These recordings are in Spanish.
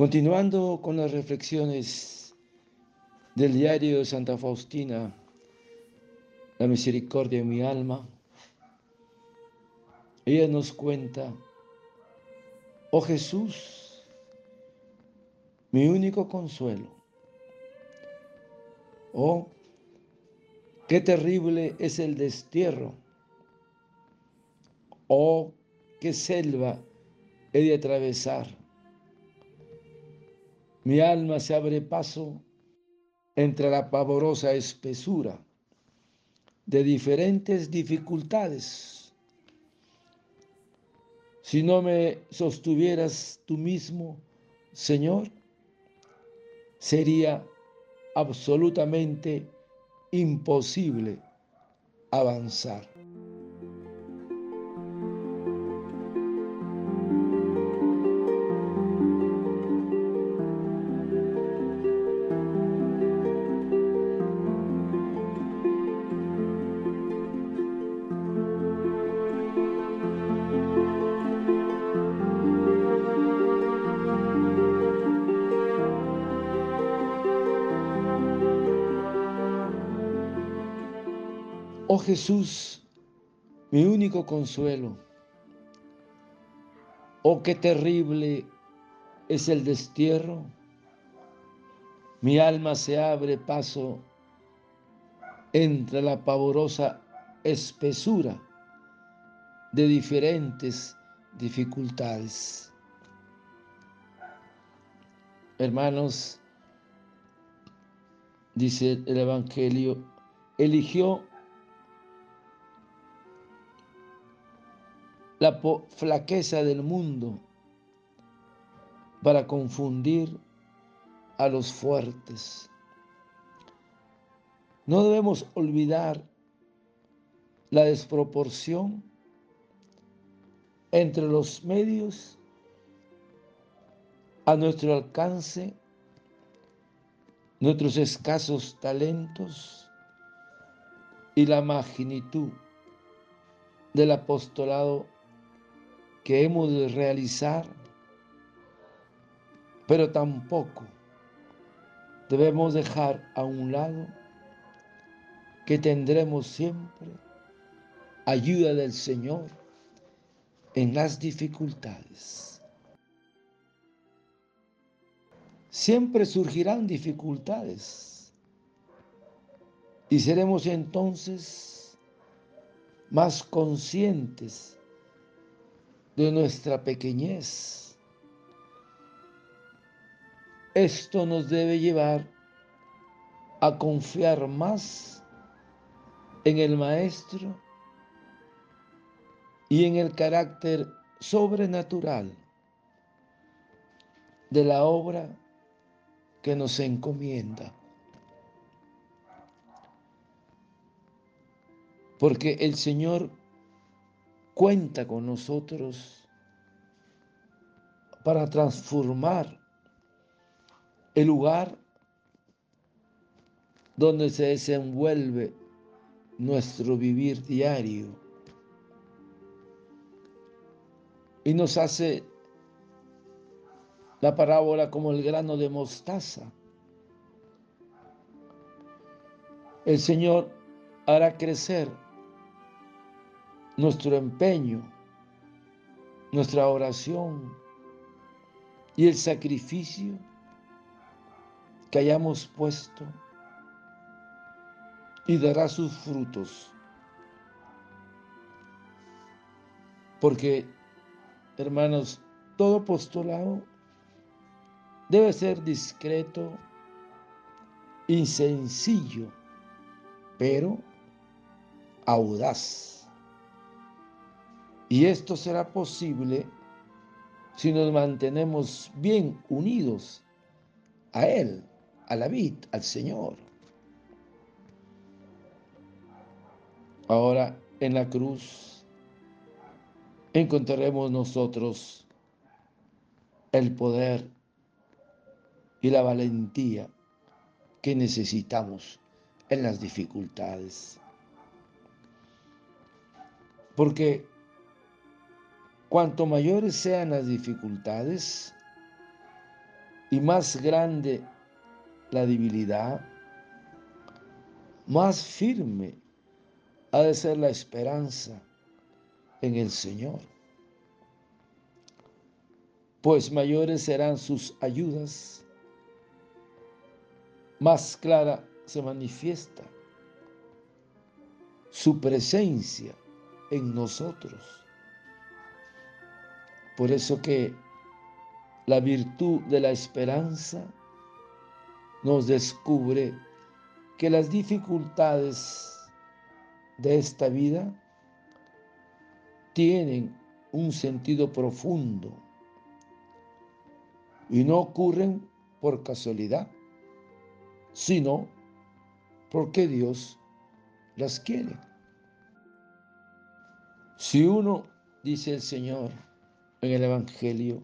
Continuando con las reflexiones del diario de Santa Faustina, la misericordia de mi alma, ella nos cuenta, oh Jesús, mi único consuelo, oh, qué terrible es el destierro, oh, qué selva he de atravesar mi alma se abre paso entre la pavorosa espesura de diferentes dificultades. Si no me sostuvieras tú mismo, Señor, sería absolutamente imposible avanzar. Oh Jesús, mi único consuelo. Oh, qué terrible es el destierro. Mi alma se abre paso entre la pavorosa espesura de diferentes dificultades. Hermanos, dice el Evangelio, eligió la flaqueza del mundo para confundir a los fuertes. No debemos olvidar la desproporción entre los medios a nuestro alcance, nuestros escasos talentos y la magnitud del apostolado que hemos de realizar, pero tampoco debemos dejar a un lado que tendremos siempre ayuda del Señor en las dificultades. Siempre surgirán dificultades y seremos entonces más conscientes de nuestra pequeñez. Esto nos debe llevar a confiar más en el Maestro y en el carácter sobrenatural de la obra que nos encomienda. Porque el Señor cuenta con nosotros para transformar el lugar donde se desenvuelve nuestro vivir diario y nos hace la parábola como el grano de mostaza. El Señor hará crecer nuestro empeño, nuestra oración y el sacrificio que hayamos puesto y dará sus frutos. Porque, hermanos, todo apostolado debe ser discreto y sencillo, pero audaz. Y esto será posible si nos mantenemos bien unidos a Él, a la vid, al Señor. Ahora en la cruz encontraremos nosotros el poder y la valentía que necesitamos en las dificultades. Porque Cuanto mayores sean las dificultades, Y más grande la debilidad, más firme ha de ser la esperanza en el Señor. Pues mayores serán sus ayudas, más clara se manifiesta su presencia en nosotros. Por eso que la virtud de la esperanza nos descubre que las dificultades de esta vida tienen un sentido profundo y no ocurren por casualidad, sino porque Dios las quiere. Si uno, dice el Señor en el Evangelio,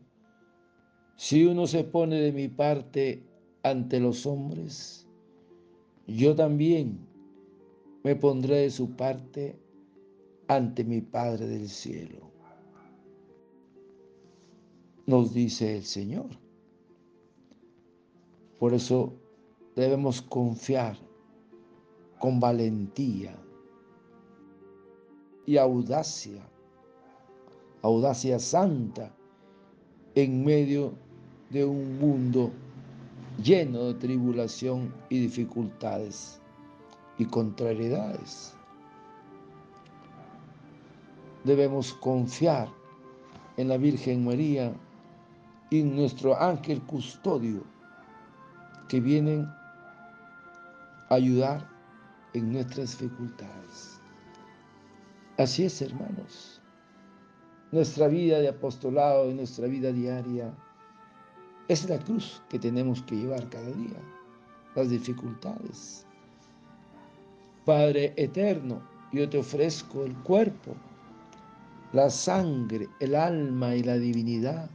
si uno se pone de mi parte ante los hombres, yo también me pondré de su parte ante mi Padre del cielo. Nos dice el Señor. Por eso debemos confiar con valentía y audacia, audacia santa en medio de un mundo lleno de tribulación y dificultades y contrariedades. Debemos confiar en la Virgen María y en nuestro ángel custodio que vienen a ayudar en nuestras dificultades. Así es, hermanos. Nuestra vida de apostolado y nuestra vida diaria es la cruz que tenemos que llevar cada día, las dificultades. Padre eterno, yo te ofrezco el cuerpo, la sangre, el alma y la divinidad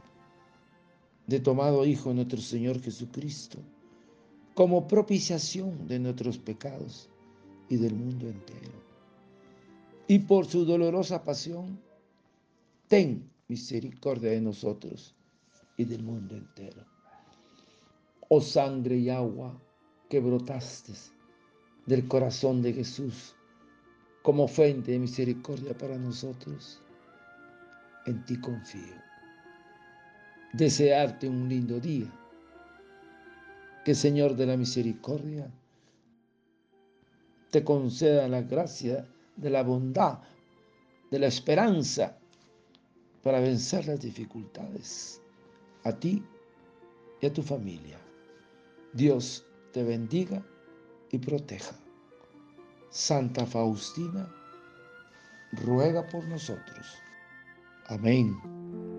de tomado Hijo nuestro Señor Jesucristo, como propiciación de nuestros pecados y del mundo entero. Y por su dolorosa pasión, ten misericordia de nosotros y del mundo entero. Oh sangre y agua que brotaste del corazón de Jesús como fuente de misericordia para nosotros, en ti confío. Desearte un lindo día. Que Señor de la Misericordia te conceda la gracia de la bondad, de la esperanza para vencer las dificultades, a ti y a tu familia. Dios te bendiga y proteja. Santa Faustina, ruega por nosotros. Amén.